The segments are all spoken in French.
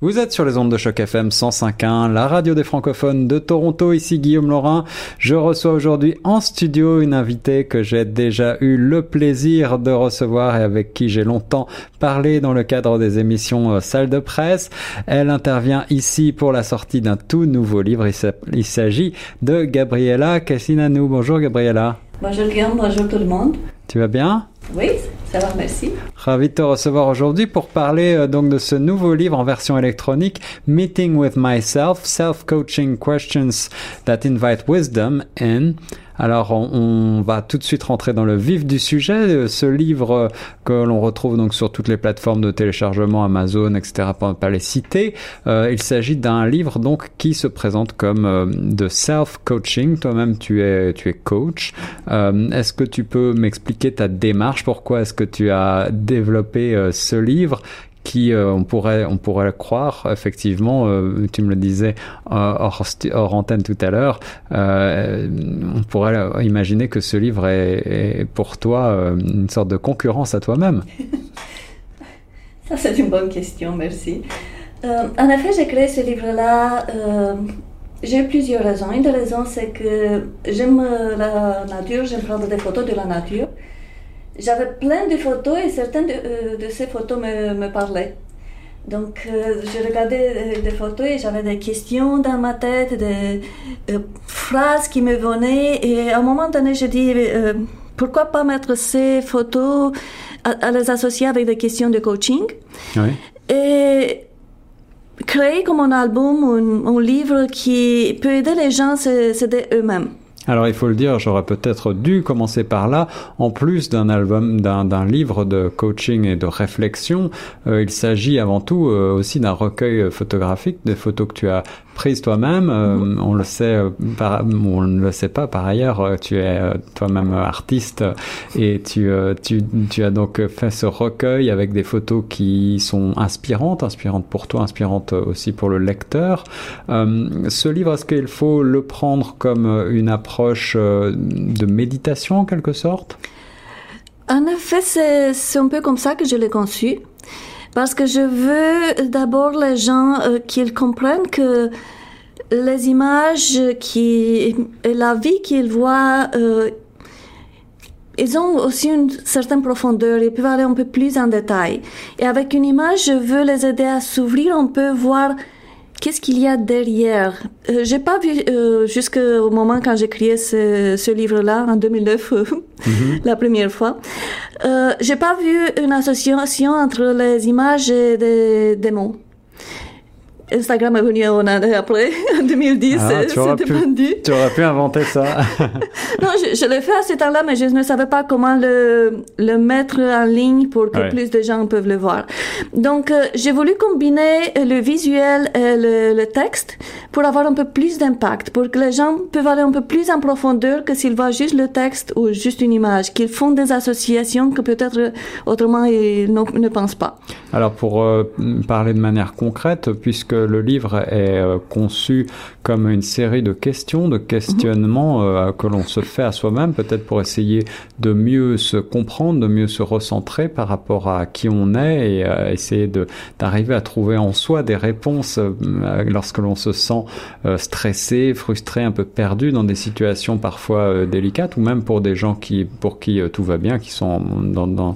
Vous êtes sur les ondes de choc FM 105.1, la radio des francophones de Toronto. Ici Guillaume Laurin. Je reçois aujourd'hui en studio une invitée que j'ai déjà eu le plaisir de recevoir et avec qui j'ai longtemps parlé dans le cadre des émissions euh, Salle de presse. Elle intervient ici pour la sortie d'un tout nouveau livre. Il s'agit de Gabriela Cassinanou. Bonjour Gabriela. Bonjour Guillaume, bonjour tout le monde. Tu vas bien? Oui, ça va, merci. Ravi de te recevoir aujourd'hui pour parler euh, donc de ce nouveau livre en version électronique, Meeting with Myself, Self-Coaching Questions that Invite Wisdom in alors on, va tout de suite rentrer dans le vif du sujet. Euh, ce livre euh, que l'on retrouve donc sur toutes les plateformes de téléchargement, Amazon, etc. pour ne pas les citer. Euh, il s'agit d'un livre donc qui se présente comme de self-coaching. Toi-même tu es tu es coach. est-ce que tu peux m'expliquer ta démarche? Pourquoi est-ce que tu as développé ce livre? Qui euh, on pourrait on pourrait croire effectivement euh, tu me le disais euh, hors, antenne tout à l'heure on pourrait imaginer que ce livre est, pour toi une sorte de concurrence à toi-même ça c'est une bonne question merci en effet j'ai créé ce livre là j'ai plusieurs raisons. Une des raisons, c'est que j'aime la nature, j'aime prendre des photos de la nature. J'avais plein de photos et certaines de, euh, ces photos me, me parlaient. Donc, euh, je regardais euh, des photos et j'avais des questions dans ma tête, des phrases qui me venaient. Et à un moment donné, je dis, pourquoi pas mettre ces photos à, les associer avec des questions de coaching? Oui. Et créer comme un album, un, un livre qui peut aider les gens à s'aider eux-mêmes. Alors il faut le dire, j'aurais peut-être dû commencer par là. En plus d'un album, d'un livre de coaching et de réflexion, euh, il s'agit avant tout euh, aussi d'un recueil photographique, des photos que tu as prise toi-même. Euh, on le sait, euh, on ne le sait pas par ailleurs. Euh, tu es toi-même artiste et tu as donc fait ce recueil avec des photos qui sont inspirantes, inspirantes pour toi, inspirantes aussi pour le lecteur. ce livre, est-ce qu'il faut le prendre comme une approche de méditation en quelque sorte? En effet, c'est un peu comme ça que je l'ai conçu. Parce que je veux d'abord les gens euh, qu'ils comprennent que les images qui, la vie qu'ils voient, euh, ils ont aussi une certaine profondeur, ils peuvent aller un peu plus en détail. Et avec une image, je veux les aider à s'ouvrir un peu, voir qu'est-ce qu'il y a derrière euh, J'ai pas vu euh, jusqu'au moment quand créé ce, ce livre-là en 2009, mhm. la première fois. Euh, j'ai pas vu une association entre les images et des, des mots. Instagram est venu en année après, en 2010, ah, tu, aurais pu, tu aurais pu inventer ça. non, je, l'ai fait à ce temps-là, mais je ne savais pas comment le, le mettre en ligne pour que plus de gens peuvent le voir. Donc, euh, j'ai voulu combiner le visuel et le, le, texte pour avoir un peu plus d'impact, pour que les gens peuvent aller un peu plus en profondeur que s'ils voient juste le texte ou juste une image, qu'ils font des associations que peut-être autrement ils ne pensent pas. Alors, pour euh, parler de manière concrète, puisque le livre est euh, conçu comme une série de questions, de questionnements euh, que l'on se fait à soi-même, peut-être pour essayer de mieux se comprendre, de mieux se recentrer par rapport à qui on est et euh, essayer d'arriver à trouver en soi des réponses lorsque l'on se sent stressé, frustré, un peu perdu dans des situations parfois délicates ou même pour des gens qui pour qui tout va bien, qui sont dans, dans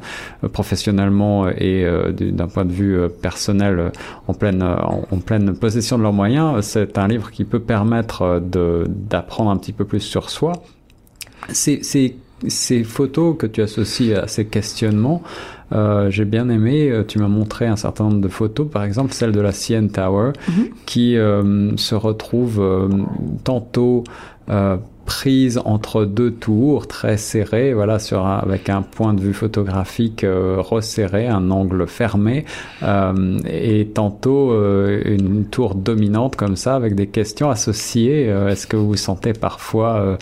professionnellement et d'un point de vue personnel en pleine en pleine pleine possession de leurs moyens, c'est un livre qui peut permettre euh, d'apprendre un petit peu plus sur soi. Ces, photos que tu associes à ces questionnements, euh, j'ai bien aimé, euh, tu m'as montré un certain nombre de photos, par exemple celle de la CN Tower, mm-hmm. qui euh, se retrouve euh, tantôt prise entre deux tours très serrées, voilà, sur avec un point de vue photographique euh, resserré, un angle fermé, euh, et tantôt euh, une tour dominante comme ça avec des questions associées. Est-ce que vous vous sentez parfois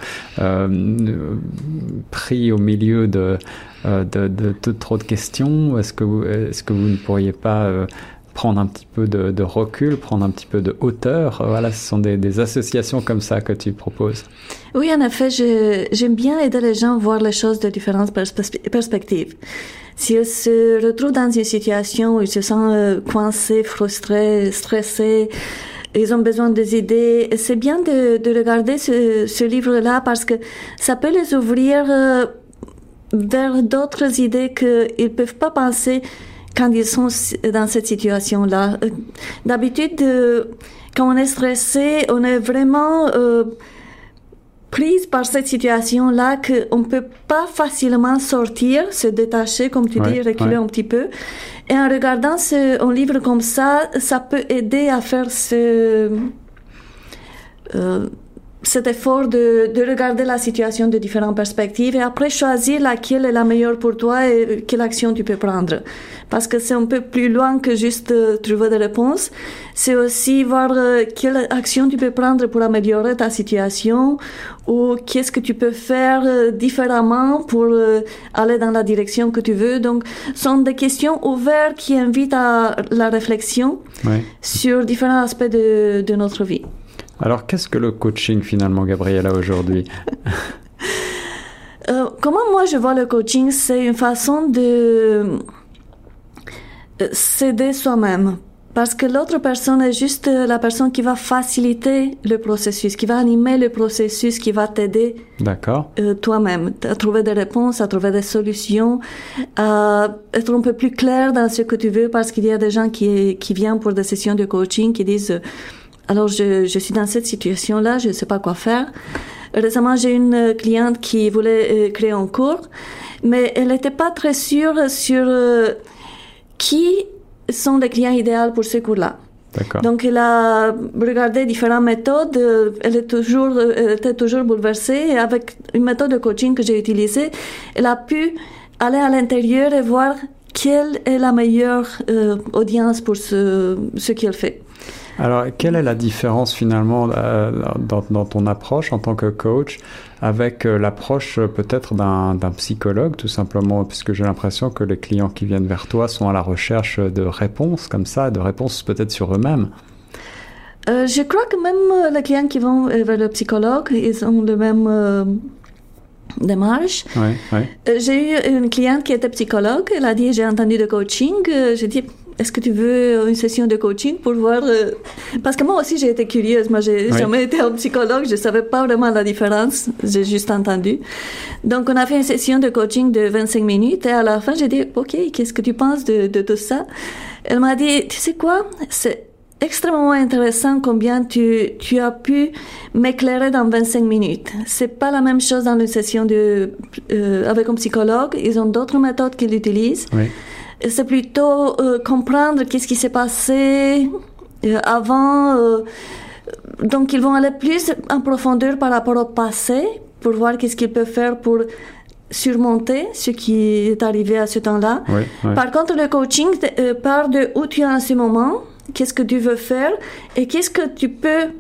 pris au milieu de de, de, de, trop de questions Est-ce que vous, est-ce que vous ne pourriez pas prendre un petit peu de, recul, prendre un petit peu de hauteur. Voilà, ce sont des, associations comme ça que tu proposes. Oui, en effet, j'aime bien aider les gens à voir les choses de différentes perspectives. S'ils se retrouvent dans une situation où ils se sentent euh, coincés, frustrés, stressés, ils ont besoin des idées. C'est bien de, de regarder ce, livre-là parce que ça peut les ouvrir euh, vers d'autres idées qu'ils peuvent pas penser quand ils sont dans cette situation-là. Euh, d'habitude, quand on est stressé, on est vraiment euh, prise par cette situation-là qu'on ne peut pas facilement sortir, se détacher, comme tu dis, reculer un petit peu. Et en regardant ce, un livre comme ça, ça peut aider à faire ce... Euh, cet effort de, de, regarder la situation de différentes perspectives et après choisir laquelle est la meilleure pour toi et quelle action tu peux prendre. Parce que c'est un peu plus loin que juste euh, trouver des réponses. C'est aussi voir euh, quelle action tu peux prendre pour améliorer ta situation ou qu'est-ce que tu peux faire euh, différemment pour aller dans la direction que tu veux. Donc, ce sont des questions ouvertes qui invitent à la réflexion sur différents aspects de, de notre vie. Alors, qu'est-ce que le coaching finalement, Gabriela, aujourd'hui euh, Comment moi je vois le coaching C'est une façon de euh, s'aider soi-même. Parce que l'autre personne est juste la personne qui va faciliter le processus, qui va animer le processus, qui va t'aider euh, toi-même. À trouver des réponses, à trouver des solutions, à être un peu plus clair dans ce que tu veux, parce qu'il y a des gens qui, qui viennent pour des sessions de coaching qui disent alors, je, je suis dans cette situation-là, je ne sais pas quoi faire. Récemment, j'ai une cliente qui voulait euh, créer un cours, mais elle n'était pas très sûre sur euh, qui sont les clients idéaux pour ce cours-là. Donc, elle a regardé différentes méthodes. Elle, est toujours, elle était toujours bouleversée. Et avec une méthode de coaching que j'ai utilisée, elle a pu aller à l'intérieur et voir quelle est la meilleure euh, audience pour ce, ce qu'elle fait. Alors, quelle est la différence finalement euh, dans, ton approche en tant que coach avec euh, l'approche euh, peut-être d'un psychologue, tout simplement, puisque j'ai l'impression que les clients qui viennent vers toi sont à la recherche de réponses comme ça, de réponses peut-être sur eux-mêmes. Je crois que même les clients qui vont vers le psychologue, ils ont le même démarche. j'ai eu une cliente qui était psychologue, elle a dit j'ai entendu de coaching, j'ai dit est-ce que tu veux une session de coaching pour voir euh, Parce que moi aussi j'ai été curieuse. Moi j'ai jamais été un psychologue, je savais pas vraiment la différence. J'ai juste entendu. Donc on a fait une session de coaching de 25 minutes et à la fin j'ai dit ok qu'est-ce que tu penses de, de tout ça? Elle m'a dit tu sais quoi? C'est extrêmement intéressant combien tu, tu as pu m'éclairer dans 25 minutes. C'est pas la même chose dans une session de, euh, avec un psychologue. Ils ont d'autres méthodes qu'ils utilisent. Oui c'est plutôt euh, comprendre qu'est-ce qui s'est passé euh, avant. Euh, donc, ils vont aller plus en profondeur par rapport au passé pour voir qu'est-ce qu'ils peuvent faire pour surmonter ce qui est arrivé à ce temps-là. Par contre, le coaching part de où tu es en ce moment, qu'est-ce que tu veux faire et qu'est-ce que tu peux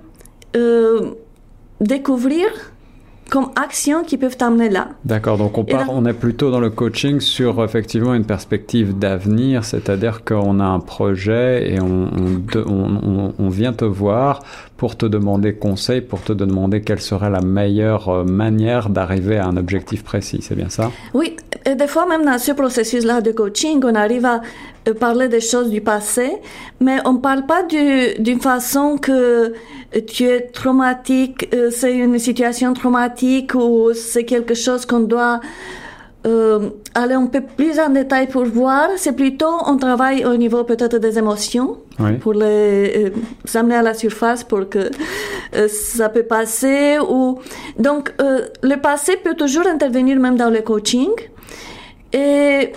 découvrir comme actions qui peuvent t'amener là. D'accord, donc on, part, on est plutôt dans le coaching sur effectivement une perspective d'avenir, c'est-à-dire qu'on a un projet et on, on, on, vient te voir pour te demander conseil, pour te demander quelle serait la meilleure euh, manière d'arriver à un objectif précis. C'est bien ça? Oui, et des fois même dans ce processus-là de coaching, on arrive à euh, parler des choses du passé, mais on ne parle pas d'une façon que tu es traumatique, euh, c'est une situation traumatique ou c'est quelque chose qu'on doit euh, aller un peu plus en détail pour voir, c'est plutôt on travaille au niveau peut-être des émotions pour les euh, amener à la surface pour que euh, ça peut passer ou donc euh, le passé peut toujours intervenir même dans le coaching et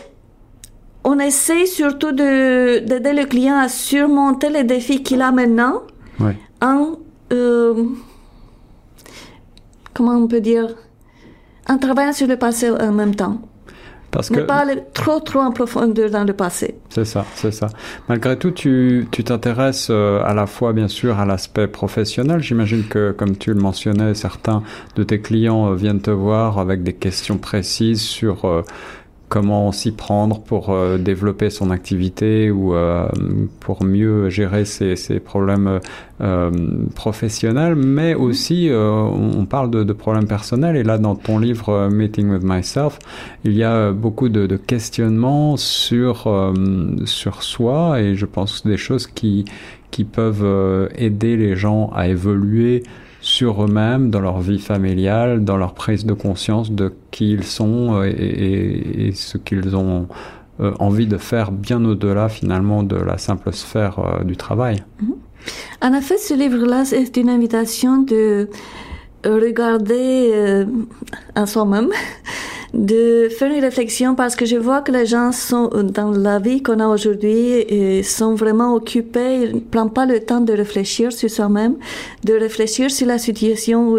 on essaie surtout de d'aider le client à surmonter les défis qu'il a maintenant en comment on peut dire en travaillant sur le passé en même temps. Parce ne pas aller trop trop en profondeur dans le passé. C'est ça, c'est ça. Malgré tout, tu t'intéresses euh, à la fois bien sûr à l'aspect professionnel. J'imagine que, comme tu le mentionnais, certains de tes clients euh, viennent te voir avec des questions précises sur euh, comment s'y prendre pour développer son activité ou pour mieux gérer ses, ses problèmes professionnels, mais aussi on parle de, de, problèmes personnels. Et là, dans ton livre Meeting with Myself, il y a beaucoup de, de questionnements sur sur soi. Et je pense des choses qui qui peuvent aider les gens à évoluer sur eux-mêmes, dans leur vie familiale, dans leur prise de conscience de qui ils sont euh, et, ce qu'ils ont euh, envie de faire bien au-delà finalement de la simple sphère euh, du travail. Mhm. En effet, ce livre-là, c'est une invitation de regarder en soi-même de faire une réflexion parce que je vois que les gens sont dans la vie qu'on a aujourd'hui et sont vraiment occupés, ils ne prennent pas le temps de réfléchir sur soi-même, de réfléchir sur la situation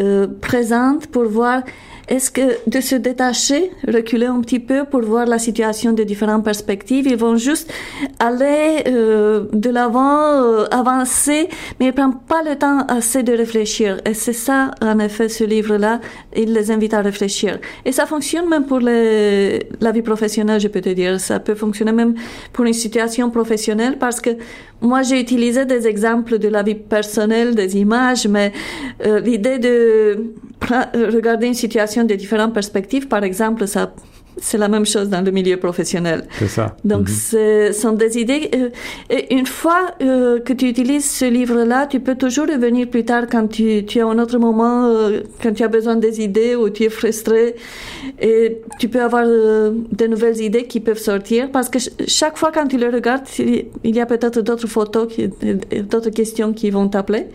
euh, présente pour voir est-ce que de se détacher, reculer un petit peu pour voir la situation de différentes perspectives, ils vont juste aller euh, de l'avant, euh, avancer, mais ils prennent pas le temps assez de réfléchir. Et c'est ça, en effet, ce livre-là, il les invite à réfléchir. Et ça fonctionne même pour les, la vie professionnelle, je peux te dire. Ça peut fonctionner même pour une situation professionnelle parce que moi, j'ai utilisé des exemples de la vie personnelle, des images, mais euh, l'idée de regarder une situation de différentes perspectives, par exemple, ça c'est la même chose dans le milieu professionnel. C'est ça. Donc, mhm. ce sont des idées. Euh, et une fois euh, que tu utilises ce livre-là, tu peux toujours revenir plus tard quand tu, tu as un autre moment, euh, quand tu as besoin des idées ou tu es frustré. Et tu peux avoir de nouvelles idées qui peuvent sortir parce que chaque fois quand tu le regardes, il y a peut-être d'autres photos, d'autres questions qui vont t'appeler.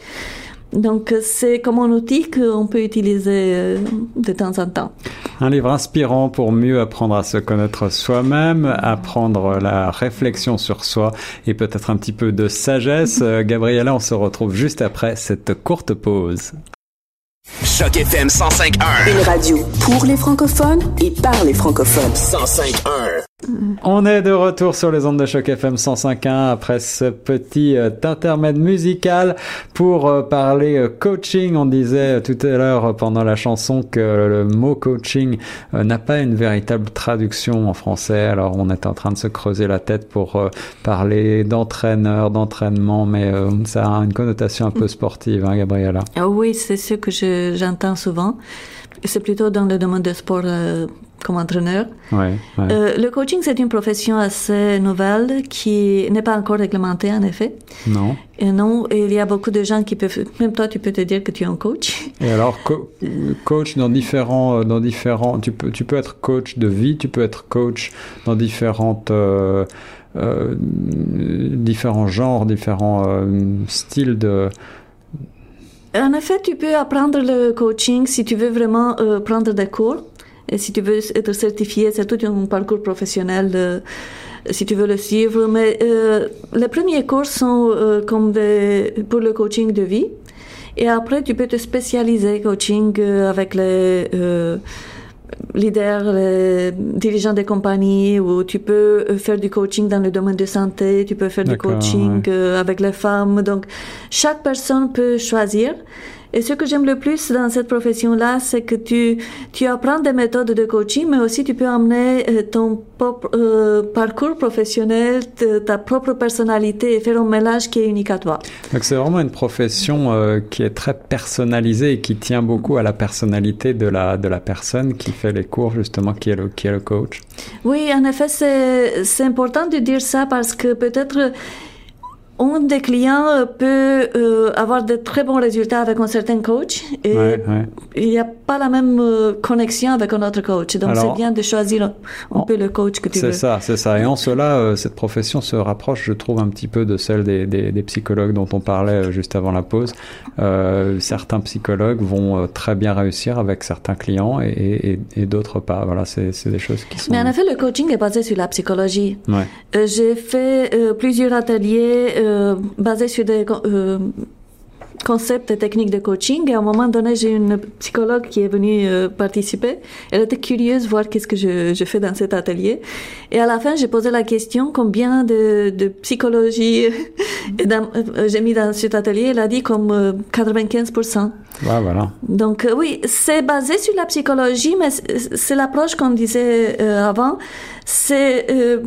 Donc c'est comme un outil qu'on peut utiliser euh, de temps en temps. Un livre inspirant pour mieux apprendre à se connaître soi-même, apprendre la réflexion sur soi et peut-être un petit peu de sagesse. Euh, Gabriella, on se retrouve juste après cette courte pause. Choc FM 105.1 Une radio pour les francophones et par les francophones. 105.1 on est de retour sur les ondes de choc FM 105.1 après ce petit euh, intermède musical pour euh, parler euh, coaching. On disait tout à l'heure pendant la chanson que le mot coaching n'a pas une véritable traduction en français. Alors on est en train de se creuser la tête pour parler d'entraîneur, d'entraînement, mais ça a une connotation un peu sportive, hein, Gabriella. Ah oui, c'est ce que j'entends souvent. C'est plutôt dans le domaine de sport comme entraîneur. Ouais, euh, le coaching, c'est une profession assez nouvelle qui n'est pas encore réglementée, en effet. Non. Et non, il y a beaucoup de gens qui peuvent, même toi, tu peux te dire que tu es un coach. Et alors, coach dans différents, dans différents, tu peux, tu peux être coach de vie, tu peux être coach dans différentes, euh, euh, différents genres, différents styles de, en effet, tu peux apprendre le coaching si tu veux vraiment prendre des cours. Et si tu veux être certifié, c'est tout un parcours professionnel euh, si tu veux le suivre. Mais euh, les premiers cours sont euh, comme des, pour le coaching de vie. Et après, tu peux te spécialiser coaching avec les leaders, les dirigeants des compagnies, ou tu peux faire du coaching dans le domaine de santé, tu peux faire du coaching avec les femmes. Donc, chaque personne peut choisir. Et ce que j'aime le plus dans cette profession-là, c'est que tu, tu apprends des méthodes de coaching, mais aussi tu peux amener euh, ton propre, euh, parcours professionnel, ta propre personnalité et faire un mélange qui est unique à toi. Donc c'est vraiment une profession euh, qui est très personnalisée et qui tient beaucoup à la personnalité de la, de la personne qui fait les cours, justement, qui est le, qui est le coach. Oui, en effet, c'est important de dire ça parce que peut-être un des clients euh, peut euh, avoir de très bons résultats avec un certain coach et il n'y a pas la même euh, connexion avec un autre coach. Donc c'est bien de choisir un, peu le coach que tu veux. C'est ça, c'est ça. Et en cela, cette profession se rapproche, je trouve, un petit peu de celle des, des, psychologues dont on parlait juste avant la pause. certains psychologues vont très bien réussir avec certains clients et, et, d'autres pas. Voilà, c'est des choses qui sont... Mais en effet, le coaching est basé sur la psychologie. J'ai fait plusieurs ateliers euh, basé sur des euh, concepts et techniques de coaching. Et à un moment donné, j'ai une psychologue qui est venue euh, participer. Elle était curieuse de voir qu'est-ce que je, je, fais dans cet atelier. Et à la fin, j'ai posé la question combien de, de psychologie j'ai mis dans cet atelier? Elle a dit comme 95%. Ouais, voilà. Donc oui, c'est basé sur la psychologie, mais c'est l'approche qu'on disait avant. C'est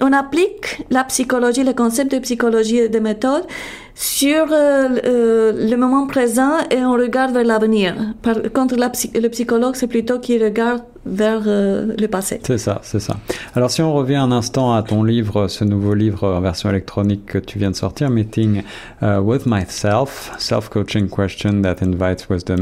on applique la psychologie, le concept de psychologie et de méthode sur euh, euh, le moment présent et on regarde vers l'avenir. Par contre, le psychologue, c'est plutôt qui regarde vers euh, le passé. C'est ça, c'est ça. Alors si on revient un instant à ton livre, ce nouveau livre en version électronique que tu viens de sortir, Meeting uh, with Myself, Self-Coaching Question that Invites Wisdom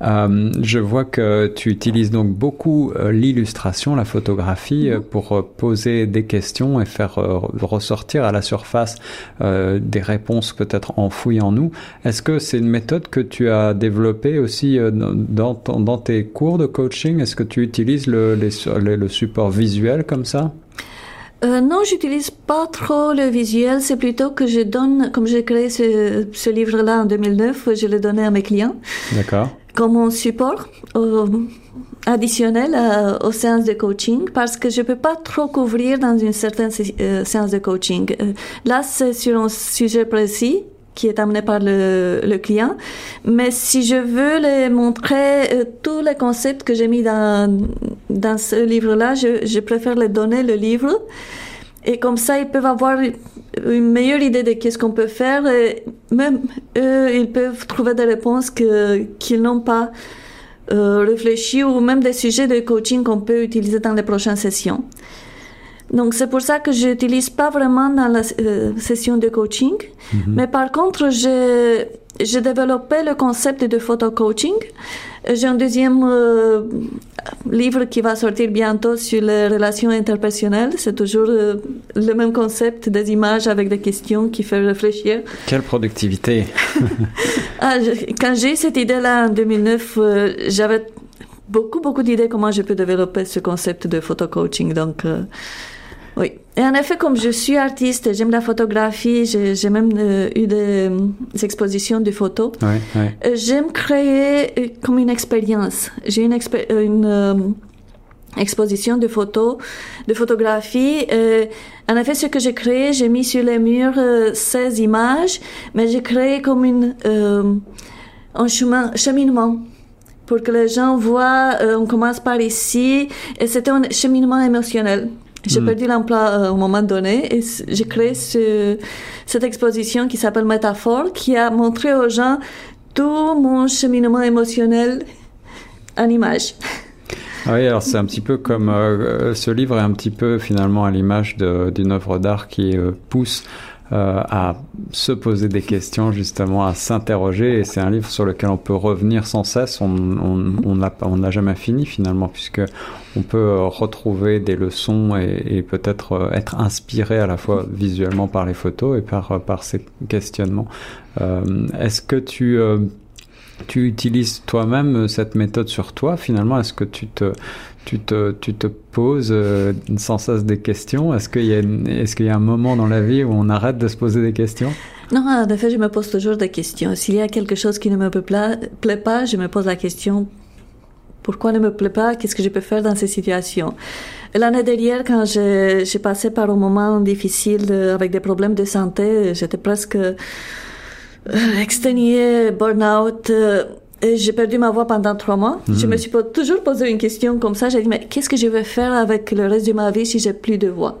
euh, je vois que tu utilises donc beaucoup euh, l'illustration, la photographie pour poser des questions et faire ressortir à la surface des réponses peut-être enfouies en nous. Est-ce que c'est une méthode que tu as développée aussi dans, dans tes cours de coaching? Est-ce que tu utilises le, le support visuel comme ça? Euh, non, j'utilise pas trop le visuel. C'est plutôt que je donne, comme j'ai créé ce, ce livre-là en 2009, je l'ai donné à mes clients. D'accord. Comme un support euh, additionnel euh, aux séances de coaching, parce que je peux pas trop couvrir dans une certaine euh, séance de coaching. là, c'est sur un sujet précis qui est amené par le, client. Mais si je veux les montrer euh, tous les concepts que j'ai mis dans, dans ce livre-là, je, préfère les donner le livre. Et comme ça, ils peuvent avoir une meilleure idée de qu'est-ce qu'on peut faire. Et même eux, ils peuvent trouver des réponses qu'ils n'ont pas euh, réfléchi ou même des sujets de coaching qu'on peut utiliser dans les prochaines sessions. Donc c'est pour ça que je n'utilise pas vraiment dans la euh, session de coaching. Mhm. Mais par contre, j'ai développé le concept de photo coaching. J'ai un deuxième euh, livre qui va sortir bientôt sur les relations interpersonnelles. C'est toujours euh, le même concept des images avec des questions qui fait réfléchir. Quelle productivité ah, Quand j'ai eu cette idée-là en 2009, j'avais beaucoup, beaucoup d'idées comment je peux développer ce concept de photo coaching. Donc, oui. Et en effet, comme je suis artiste, j'aime la photographie, j'ai même euh, eu des, expositions de photos. Euh, j'aime créer euh, comme une expérience. J'ai une, une exposition de photos, de photographies. en effet, ce que j'ai créé, j'ai mis sur les murs 16 images, mais j'ai créé comme une, un chemin, cheminement pour que les gens voient, on commence par ici, et c'était un cheminement émotionnel. J'ai hmm. perdu l'emploi euh, au moment donné et j'ai créé ce, cette exposition qui s'appelle Métaphore qui a montré aux gens tout mon cheminement émotionnel en images. Ah oui, alors c'est un petit peu comme euh, ce livre est un petit peu finalement à l'image d'une œuvre d'art qui euh, pousse euh, à se poser des questions, justement, à s'interroger. Et c'est un livre sur lequel on peut revenir sans cesse. On n'a on, jamais fini finalement, puisque on peut euh, retrouver des leçons et, peut-être euh, être inspiré à la fois visuellement par les photos et par, par ces questionnements. Euh, Est-ce que tu tu utilises toi-même cette méthode sur toi finalement Est-ce que tu te, tu te, tu te poses euh, sans cesse des questions? Est-ce qu'il y, a est qu'il y a un moment dans la vie où on arrête de se poser des questions? Non, en effet, je me pose toujours des questions. S'il y a quelque chose qui ne me plaît pas, je me pose la question pourquoi ne me plaît pas? Qu'est-ce que je peux faire dans ces situations? L'année dernière, quand j'ai passé par un moment difficile avec des problèmes de santé, j'étais presque euh, exténuée, burn-out. Euh, j'ai perdu ma voix pendant trois mois. Je hmm. me suis toujours posé une question comme ça. J'ai dit, mais qu'est-ce que je vais faire avec le reste de ma vie si j'ai plus de voix?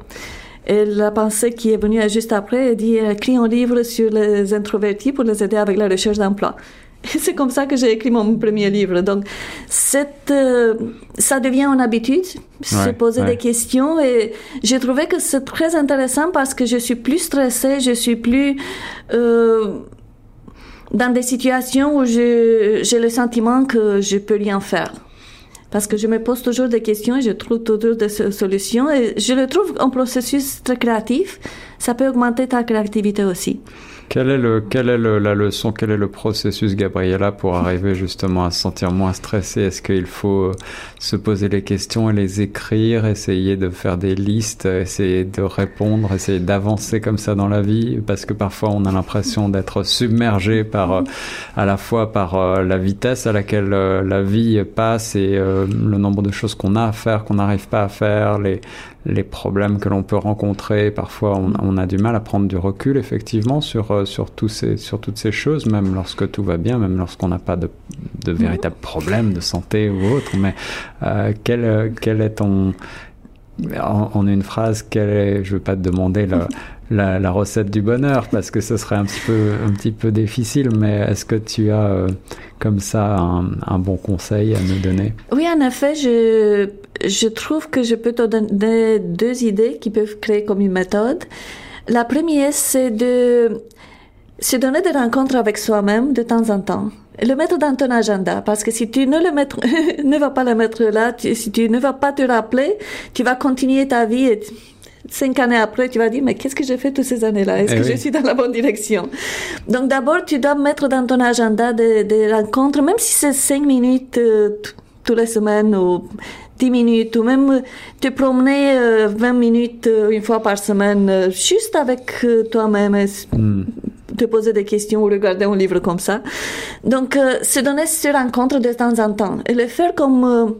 Et la pensée qui est venue juste après, elle dit, écris un livre sur les introvertis pour les aider avec la recherche d'emploi. C'est comme ça que j'ai écrit mon premier livre. Donc, cette, euh, ça devient une habitude, se poser des questions. Et j'ai trouvé que c'est très intéressant parce que je suis plus stressée, je suis plus... Euh, dans des situations où j'ai le sentiment que je peux rien faire. Parce que je me pose toujours des questions et je trouve toujours des solutions. Et je le trouve un processus très créatif. Ça peut augmenter ta créativité aussi. Quelle est, le, quelle est le, la leçon, quel est le processus, Gabriella, pour arriver justement à se sentir moins stressé Est-ce qu'il faut euh, se poser les questions et les écrire, essayer de faire des listes, essayer de répondre, essayer d'avancer comme ça dans la vie? Parce que parfois on a l'impression d'être submergé par, euh, à la fois par euh, la vitesse à laquelle la vie passe et le nombre de choses qu'on a à faire, qu'on n'arrive pas à faire, les, les problèmes que l'on peut rencontrer. Parfois, on, on, a du mal à prendre du recul, effectivement, sur, euh, sur, tous ces, sur toutes ces choses, même lorsque tout va bien, même lorsqu'on n'a pas de, de véritables problèmes de santé ou autre. Mais euh, quel, quel est ton... En, en, une phrase, quelle est, je ne veux pas te demander la, la, la, recette du bonheur parce que ce serait un petit peu, un petit peu difficile, mais est-ce que tu as euh, comme ça un, un, bon conseil à nous donner? Oui, en effet, je, je trouve que je peux te donner deux idées qui peuvent créer comme une méthode. La première, c'est de se donner des rencontres avec soi-même de temps en temps. Le mettre dans ton agenda, parce que si tu ne le mettre, ne vas pas le mettre là, tu, si tu ne vas pas te rappeler, tu vas continuer ta vie et cinq années après, tu vas dire, mais qu'est-ce que j'ai fait toutes ces années-là? Est-ce eh que oui. je suis dans la bonne direction? Donc d'abord, tu dois mettre dans ton agenda des, des rencontres, même si c'est cinq minutes euh, toutes les semaines ou 10 minutes ou même te promener euh, 20 minutes euh, une fois par semaine euh, juste avec euh, toi-même mm. Te poser des questions ou regarder un livre comme ça. Donc euh, se donner ces rencontres de temps en temps et le faire comme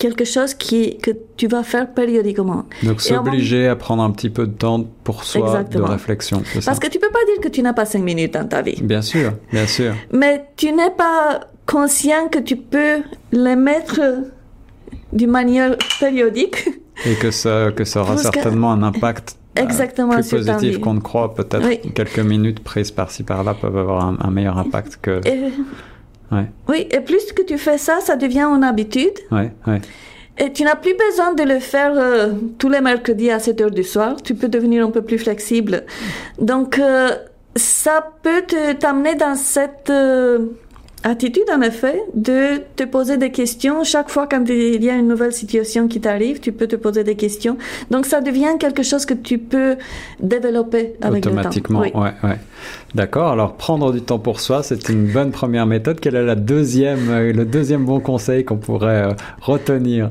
quelque chose qui, que tu vas faire périodiquement. Donc s'obliger à prendre un petit peu de temps pour soi Exactement. de réflexion. Parce ça? que tu peux pas dire que tu n'as pas cinq minutes dans ta vie. Bien sûr, bien sûr. Mais tu n'es pas conscient que tu peux les mettre d'une manière périodique. Et que ça, que ça aura Parce certainement que... un impact Exactement, euh, plus positif qu'on ne croit. Peut-être oui. quelques minutes prises par-ci par-là peuvent avoir un, un, meilleur impact que. Et... Ouais. Oui, et plus que tu fais ça, ça devient une habitude. Ouais, ouais. Et tu n'as plus besoin de le faire euh, tous les mercredis à 7 heures du soir. Tu peux devenir un peu plus flexible. Donc, euh, ça peut t'amener dans cette euh, attitude, en effet, de te poser des questions. Chaque fois quand il y a une nouvelle situation qui t'arrive, tu peux te poser des questions. Donc, ça devient quelque chose que tu peux développer avec Automatiquement, le temps. Oui. ouais, ouais. D'accord. Alors, prendre du temps pour soi, c'est une bonne première méthode. Quel est la deuxième, euh, le deuxième bon conseil qu'on pourrait euh, retenir?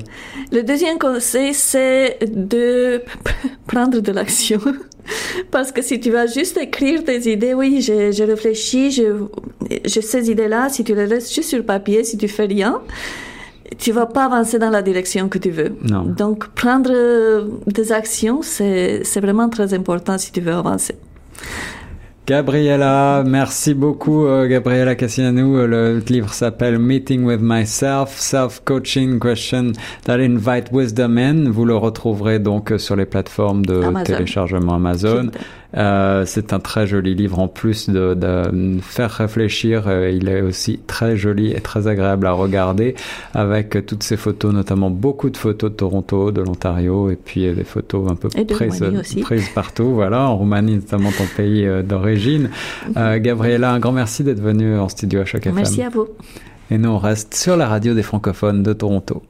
Le deuxième conseil, c'est de prendre de l'action. Parce que si tu vas juste écrire tes idées, oui, j'ai réfléchi, j'ai ces idées-là, si tu les laisses juste sur papier, si tu fais rien, tu vas pas avancer dans la direction que tu veux. Non. Donc, prendre des actions, c'est vraiment très important si tu veux avancer. Gabriella, merci beaucoup euh, Gabriella Cassianou. Le livre s'appelle Meeting with Myself, Self-Coaching Question that Invite Wisdom In. Vous le retrouverez donc sur les plateformes de Amazon. téléchargement Amazon. Euh, c'est un très joli livre en plus de, de faire réfléchir. Euh, il est aussi très joli et très agréable à regarder avec toutes ces photos, notamment beaucoup de photos de Toronto, de l'Ontario et puis des photos un peu prises, prises partout. Voilà, en Roumanie notamment ton pays d'origine. Euh, Gabriella, un grand merci d'être venue en studio à FM. Merci à vous. Et nous on reste sur la radio des francophones de Toronto.